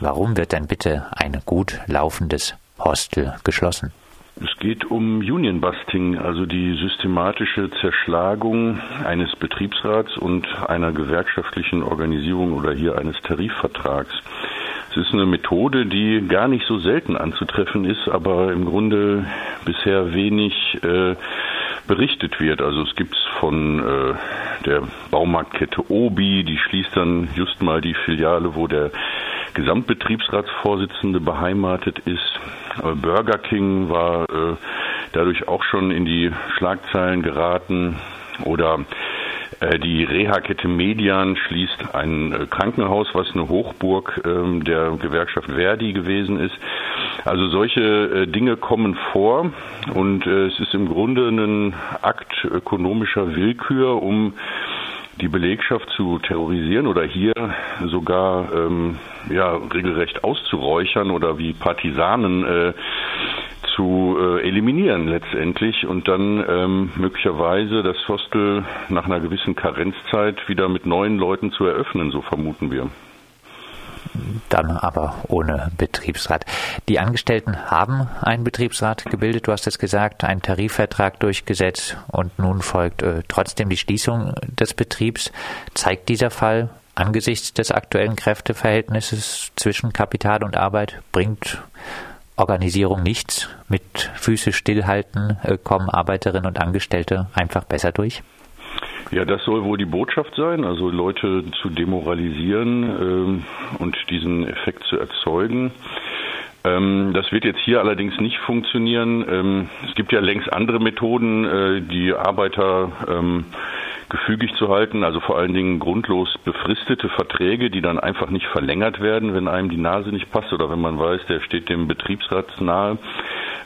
Warum wird denn bitte ein gut laufendes Hostel geschlossen? Es geht um Unionbusting, also die systematische Zerschlagung eines Betriebsrats und einer gewerkschaftlichen Organisierung oder hier eines Tarifvertrags. Es ist eine Methode, die gar nicht so selten anzutreffen ist, aber im Grunde bisher wenig äh, berichtet wird. Also es gibt von äh, der Baumarktkette Obi, die schließt dann just mal die Filiale, wo der Gesamtbetriebsratsvorsitzende beheimatet ist. Äh, Burger King war äh, dadurch auch schon in die Schlagzeilen geraten oder äh, die Reha-Kette Median schließt ein äh, Krankenhaus, was eine Hochburg ähm, der Gewerkschaft Verdi gewesen ist. Also solche äh, Dinge kommen vor und es ist im Grunde ein Akt ökonomischer Willkür, um die Belegschaft zu terrorisieren oder hier sogar ähm, ja regelrecht auszuräuchern oder wie Partisanen äh, zu äh, eliminieren letztendlich und dann ähm, möglicherweise das Hostel nach einer gewissen Karenzzeit wieder mit neuen Leuten zu eröffnen, so vermuten wir dann aber ohne Betriebsrat. Die Angestellten haben einen Betriebsrat gebildet, du hast es gesagt, einen Tarifvertrag durchgesetzt und nun folgt äh, trotzdem die Schließung des Betriebs. Zeigt dieser Fall angesichts des aktuellen Kräfteverhältnisses zwischen Kapital und Arbeit, bringt Organisierung nichts. Mit Füße stillhalten äh, kommen Arbeiterinnen und Angestellte einfach besser durch? Ja, das soll wohl die Botschaft sein, also Leute zu demoralisieren ähm, und diesen Effekt zu erzeugen. Ähm, das wird jetzt hier allerdings nicht funktionieren. Ähm, es gibt ja längst andere Methoden, äh, die Arbeiter ähm, gefügig zu halten, also vor allen Dingen grundlos befristete Verträge, die dann einfach nicht verlängert werden, wenn einem die Nase nicht passt oder wenn man weiß, der steht dem Betriebsrat nahe.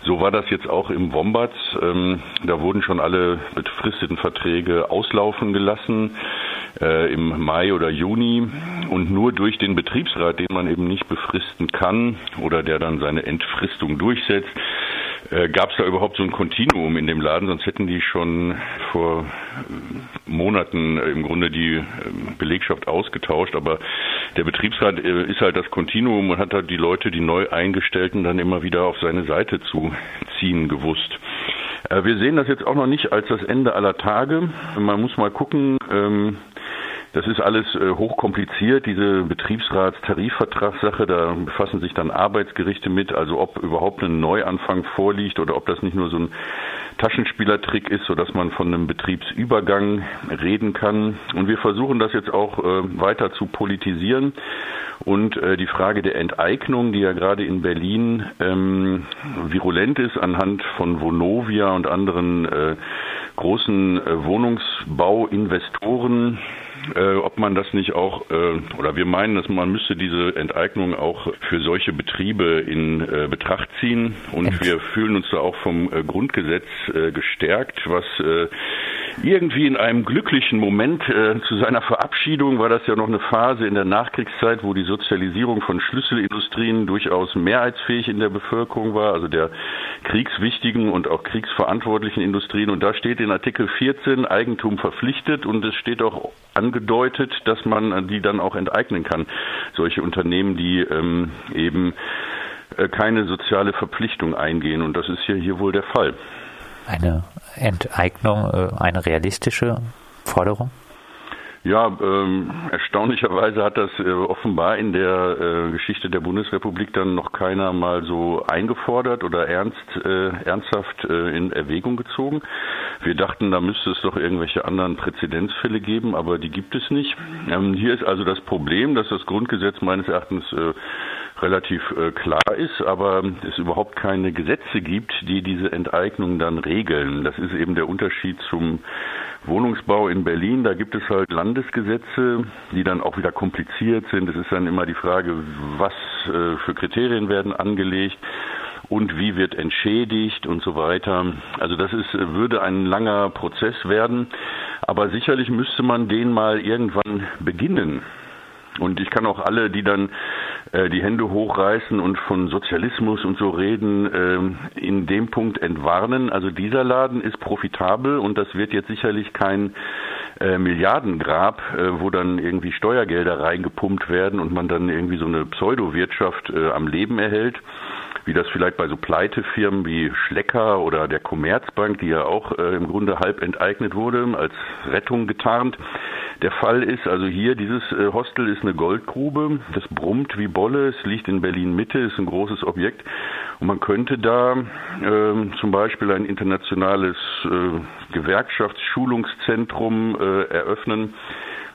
So war das jetzt auch im Wombats. Ähm, da wurden schon alle befristeten Verträge auslaufen gelassen äh, im Mai oder Juni und nur durch den Betriebsrat, den man eben nicht befristen kann oder der dann seine Entfristung durchsetzt, äh, gab es da überhaupt so ein Kontinuum in dem Laden, sonst hätten die schon vor äh, Monaten im Grunde die äh, Belegschaft ausgetauscht. Aber der Betriebsrat äh, ist halt das Kontinuum und hat halt die Leute, die neu eingestellten, dann immer wieder auf seine Seite zu ziehen gewusst. Äh, wir sehen das jetzt auch noch nicht als das Ende aller Tage. Man muss mal gucken, ähm, das ist alles äh, hochkompliziert, diese Betriebsratstarifvertragssache. Da befassen sich dann Arbeitsgerichte mit, also ob überhaupt ein Neuanfang vorliegt oder ob das nicht nur so ein Taschenspielertrick ist, sodass man von einem Betriebsübergang reden kann. Und wir versuchen das jetzt auch äh, weiter zu politisieren. Und äh, die Frage der Enteignung, die ja gerade in Berlin ähm, virulent ist anhand von Vonovia und anderen äh, großen äh, Wohnungsbauinvestoren, äh, ob man das nicht auch, äh, oder wir meinen, dass man müsste diese Enteignung auch für solche Betriebe in äh, Betracht ziehen. Und wir fühlen uns da auch vom äh, Grundgesetz äh, gestärkt, was äh, irgendwie in einem glücklichen Moment zu seiner Verabschiedung war das ja noch eine Phase in der Nachkriegszeit, wo die Sozialisierung von Schlüsselindustrien durchaus mehrheitsfähig in der Bevölkerung war, also der kriegswichtigen und auch kriegsverantwortlichen Industrien. Und da steht in Artikel 14 Eigentum verpflichtet und es steht auch an angedeutet, dass man die dann auch enteignen kann. Solche Unternehmen, die ähm, eben äh, keine soziale Verpflichtung eingehen. Und das ist hier, hier wohl der Fall. Eine Enteignung, äh, eine realistische Forderung? Ja, ähm, erstaunlicherweise hat das äh, offenbar in der äh, Geschichte der Bundesrepublik dann noch keiner mal so eingefordert oder ernst, äh, ernsthaft äh, in Erwägung gezogen. Wir dachten, da müsste es doch irgendwelche anderen Präzedenzfälle geben, aber die gibt es nicht. Ähm, hier ist also das Problem, dass das Grundgesetz meines Erachtens äh, relativ äh, klar ist, aber es überhaupt keine Gesetze gibt, die diese Enteignung dann regeln. Das ist eben der Unterschied zum Wohnungsbau in Berlin, da gibt es halt Landesgesetze, die dann auch wieder kompliziert sind. Es ist dann immer die Frage, was äh, für Kriterien werden angelegt und wie wird entschädigt und so weiter. Also das ist, würde ein langer Prozess werden, aber sicherlich müsste man den mal irgendwann beginnen. Und ich kann auch alle, die dann äh, die Hände hochreißen und von Sozialismus und so reden, äh, in dem Punkt entwarnen. Also dieser Laden ist profitabel und das wird jetzt sicherlich kein äh, Milliardengrab, äh, wo dann irgendwie Steuergelder reingepumpt werden und man dann irgendwie so eine Pseudowirtschaft äh, am Leben erhält wie das vielleicht bei so Pleitefirmen wie Schlecker oder der Commerzbank, die ja auch äh, im Grunde halb enteignet wurde, als Rettung getarnt. Der Fall ist also hier, dieses äh, Hostel ist eine Goldgrube, das brummt wie Bolle, es liegt in Berlin Mitte, ist ein großes Objekt. Und man könnte da äh, zum Beispiel ein internationales äh, Gewerkschaftsschulungszentrum äh, eröffnen,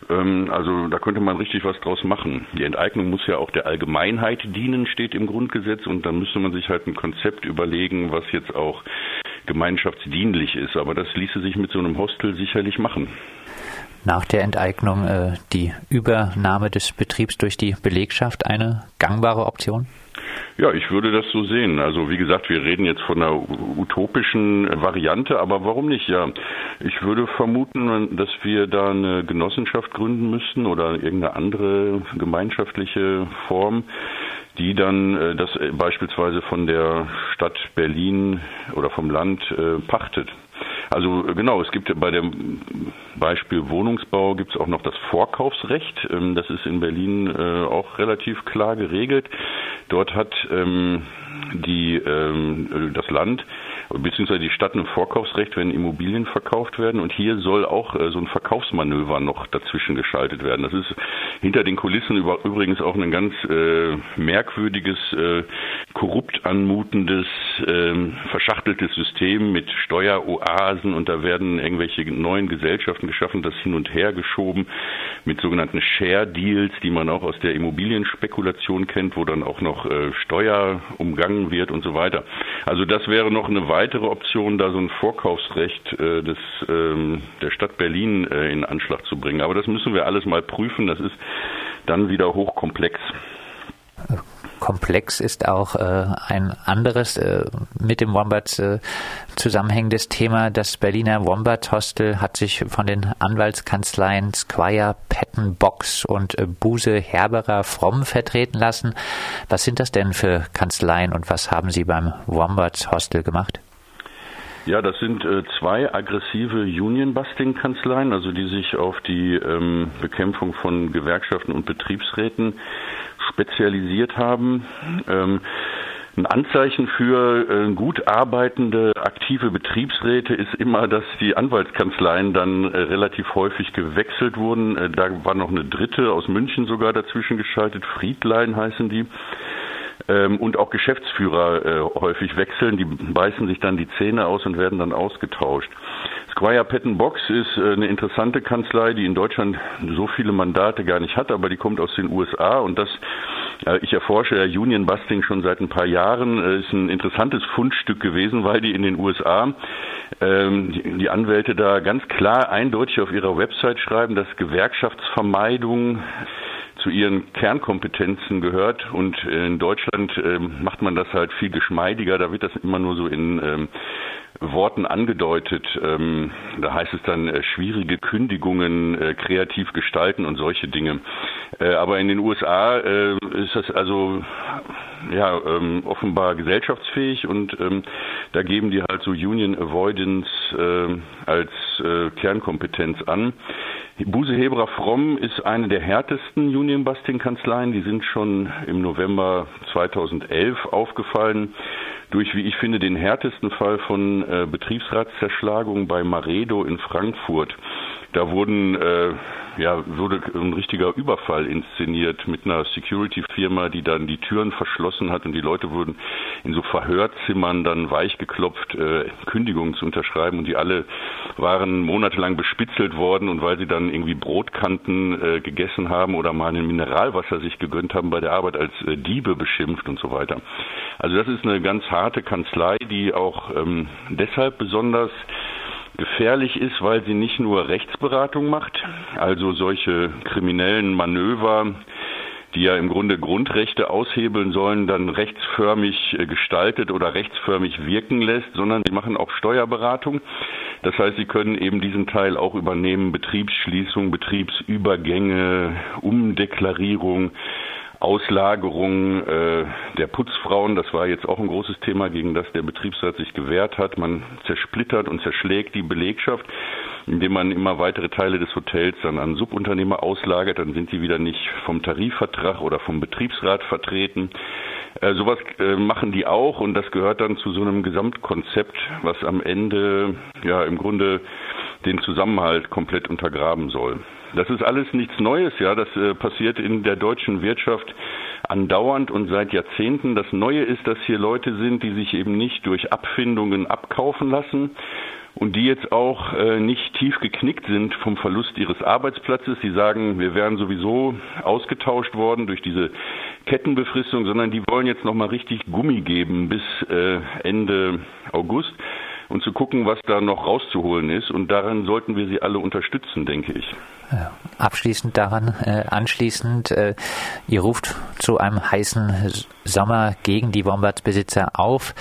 ähm, also da könnte man richtig was draus machen. Die Enteignung muss ja auch der Allgemeinheit dienen, steht im Grundgesetz. Und dann müsste man sich halt ein Konzept überlegen, was jetzt auch gemeinschaftsdienlich ist. Aber das ließe sich mit so einem Hostel sicherlich machen nach der Enteignung äh, die Übernahme des Betriebs durch die Belegschaft eine gangbare Option? Ja, ich würde das so sehen. Also wie gesagt, wir reden jetzt von einer utopischen Variante, aber warum nicht? Ja, ich würde vermuten, dass wir da eine Genossenschaft gründen müssten oder irgendeine andere gemeinschaftliche Form, die dann äh, das beispielsweise von der Stadt Berlin oder vom Land äh, pachtet. Also genau, es gibt bei dem Beispiel Wohnungsbau gibt es auch noch das Vorkaufsrecht. Ähm, das ist in Berlin äh, auch relativ klar geregelt. Dort hat ähm, die, ähm, das Land beziehungsweise die Stadt ein Vorkaufsrecht, wenn Immobilien verkauft werden. Und hier soll auch äh, so ein Verkaufsmanöver noch dazwischen geschaltet werden. Das ist hinter den Kulissen über, übrigens auch ein ganz äh, merkwürdiges, äh, korrupt anmutendes, äh, verschachteltes System mit Steueroasen und da werden irgendwelche neuen Gesellschaften geschaffen, das hin und her geschoben mit sogenannten Share Deals, die man auch aus der Immobilienspekulation kennt, wo dann auch noch äh, Steuer umgangen wird und so weiter. Also das wäre noch eine weitere Option, da so ein Vorkaufsrecht äh, des, ähm, der Stadt Berlin äh, in Anschlag zu bringen. Aber das müssen wir alles mal prüfen. Das ist dann wieder hochkomplex. Komplex ist auch äh, ein anderes äh, mit dem Wombat äh, zusammenhängendes Thema. Das Berliner Wombat Hostel hat sich von den Anwaltskanzleien Squire, Patton, Box und äh, Buse Herberer Fromm vertreten lassen. Was sind das denn für Kanzleien und was haben Sie beim Wombat Hostel gemacht? Ja, das sind äh, zwei aggressive Union-Busting-Kanzleien, also die sich auf die ähm, Bekämpfung von Gewerkschaften und Betriebsräten spezialisiert haben. Ähm, ein Anzeichen für äh, gut arbeitende, aktive Betriebsräte ist immer, dass die Anwaltskanzleien dann äh, relativ häufig gewechselt wurden. Äh, da war noch eine dritte aus München sogar dazwischen geschaltet. Friedlein heißen die ähm, und auch Geschäftsführer äh, häufig wechseln. Die beißen sich dann die Zähne aus und werden dann ausgetauscht. Squire Patton Box ist äh, eine interessante Kanzlei, die in Deutschland so viele Mandate gar nicht hat, aber die kommt aus den USA und das äh, ich erforsche ja Union Busting schon seit ein paar Jahren. Äh, ist ein interessantes Fundstück gewesen, weil die in den USA ähm, die, die Anwälte da ganz klar eindeutig auf ihrer Website schreiben, dass Gewerkschaftsvermeidung zu ihren Kernkompetenzen gehört. Und in Deutschland äh, macht man das halt viel geschmeidiger. Da wird das immer nur so in ähm, Worten angedeutet. Ähm, da heißt es dann äh, schwierige Kündigungen, äh, kreativ gestalten und solche Dinge. Äh, aber in den USA äh, ist das also ja ähm, offenbar gesellschaftsfähig und da geben die halt so Union Avoidance äh, als äh, Kernkompetenz an. Buse Hebra Fromm ist eine der härtesten Union Busting Kanzleien. Die sind schon im November 2011 aufgefallen durch, wie ich finde, den härtesten Fall von äh, Betriebsratszerschlagung bei Maredo in Frankfurt. Da wurden, äh, ja, wurde ein richtiger Überfall inszeniert mit einer Security-Firma, die dann die Türen verschlossen hat und die Leute wurden in so Verhörzimmern dann weich geklopft, äh, Kündigungen zu unterschreiben und die alle waren monatelang bespitzelt worden und weil sie dann irgendwie Brotkanten äh, gegessen haben oder mal ein Mineralwasser sich gegönnt haben bei der Arbeit als äh, Diebe beschimpft und so weiter. Also das ist eine ganz harte Kanzlei, die auch ähm, deshalb besonders gefährlich ist, weil sie nicht nur Rechtsberatung macht, also solche kriminellen Manöver, die ja im Grunde Grundrechte aushebeln sollen, dann rechtsförmig äh, gestaltet oder rechtsförmig wirken lässt, sondern sie machen auch Steuerberatung. Das heißt, sie können eben diesen Teil auch übernehmen, Betriebsschließung, Betriebsübergänge, Umdeklarierung, Auslagerung äh, der Putzfrauen, das war jetzt auch ein großes Thema, gegen das der Betriebsrat sich gewehrt hat. Man zersplittert und zerschlägt die Belegschaft. indem man immer weitere Teile des Hotels dann an Subunternehmer auslagert, dann sind die wieder nicht vom Tarifvertrag oder vom Betriebsrat vertreten. Äh, sowas äh, machen die auch und das gehört dann zu so einem Gesamtkonzept, was am Ende ja im Grunde den Zusammenhalt komplett untergraben soll. Das ist alles nichts Neues, ja. Das äh, passiert in der deutschen Wirtschaft andauernd und seit Jahrzehnten. Das Neue ist, dass hier Leute sind, die sich eben nicht durch Abfindungen abkaufen lassen und die jetzt auch äh, nicht tief geknickt sind vom Verlust ihres Arbeitsplatzes. Sie sagen, wir wären sowieso ausgetauscht worden durch diese Kettenbefristung, sondern die wollen jetzt noch mal richtig Gummi geben bis äh, Ende August und zu gucken, was da noch rauszuholen ist. Und daran sollten wir sie alle unterstützen, denke ich. Abschließend daran, äh, anschließend, äh, ihr ruft zu einem heißen Sommer gegen die Wombats-Besitzer auf.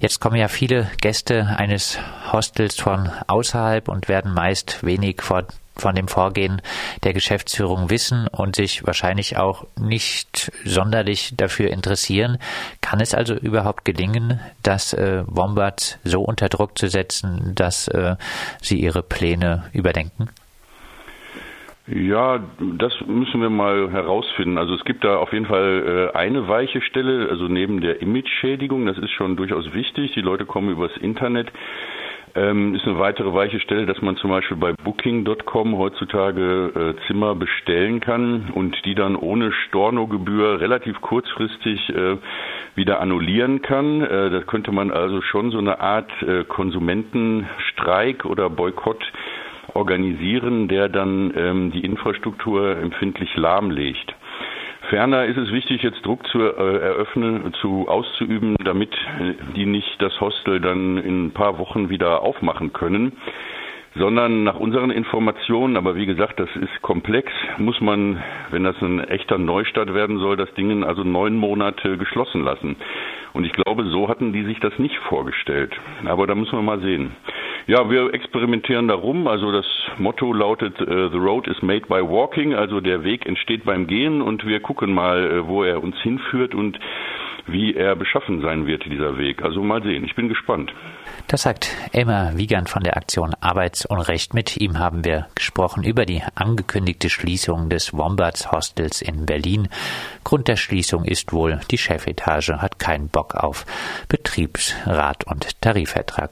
Jetzt kommen ja viele Gäste eines Hostels von außerhalb und werden meist wenig vor von dem Vorgehen der Geschäftsführung wissen und sich wahrscheinlich auch nicht sonderlich dafür interessieren. Kann es also überhaupt gelingen, das äh, Wombat so unter Druck zu setzen, dass äh, sie ihre Pläne überdenken? Ja, das müssen wir mal herausfinden. Also es gibt da auf jeden Fall äh, eine weiche Stelle, also neben der Image-Schädigung, das ist schon durchaus wichtig. Die Leute kommen übers Internet. Ähm, ist eine weitere weiche Stelle, dass man zum Beispiel bei Booking.com heutzutage äh, Zimmer bestellen kann und die dann ohne Stornogebühr relativ kurzfristig äh, wieder annullieren kann. Äh, da könnte man also schon so eine Art äh, Konsumentenstreik oder Boykott organisieren, der dann ähm, die Infrastruktur empfindlich lahmlegt. Ferner ist es wichtig, jetzt Druck zu äh, eröffnen, zu auszuüben, damit die nicht das Hostel dann in ein paar Wochen wieder aufmachen können sondern nach unseren Informationen, aber wie gesagt, das ist komplex, muss man, wenn das ein echter Neustart werden soll, das Ding also neun Monate geschlossen lassen. Und ich glaube, so hatten die sich das nicht vorgestellt. Aber da müssen wir mal sehen. Ja, wir experimentieren darum. Also das Motto lautet uh, The Road is made by walking, also der Weg entsteht beim Gehen und wir gucken mal, äh, wo er uns hinführt und wie er beschaffen sein wird, dieser Weg. Also mal sehen, ich bin gespannt. Das sagt Elmar Wiegand von der Aktion Arbeitsunrecht. Mit ihm haben wir gesprochen über die angekündigte Schließung des Wombats Hostels in Berlin. Grund der Schließung ist wohl, die Chefetage hat keinen Bock auf Betriebsrat und Tarifvertrag.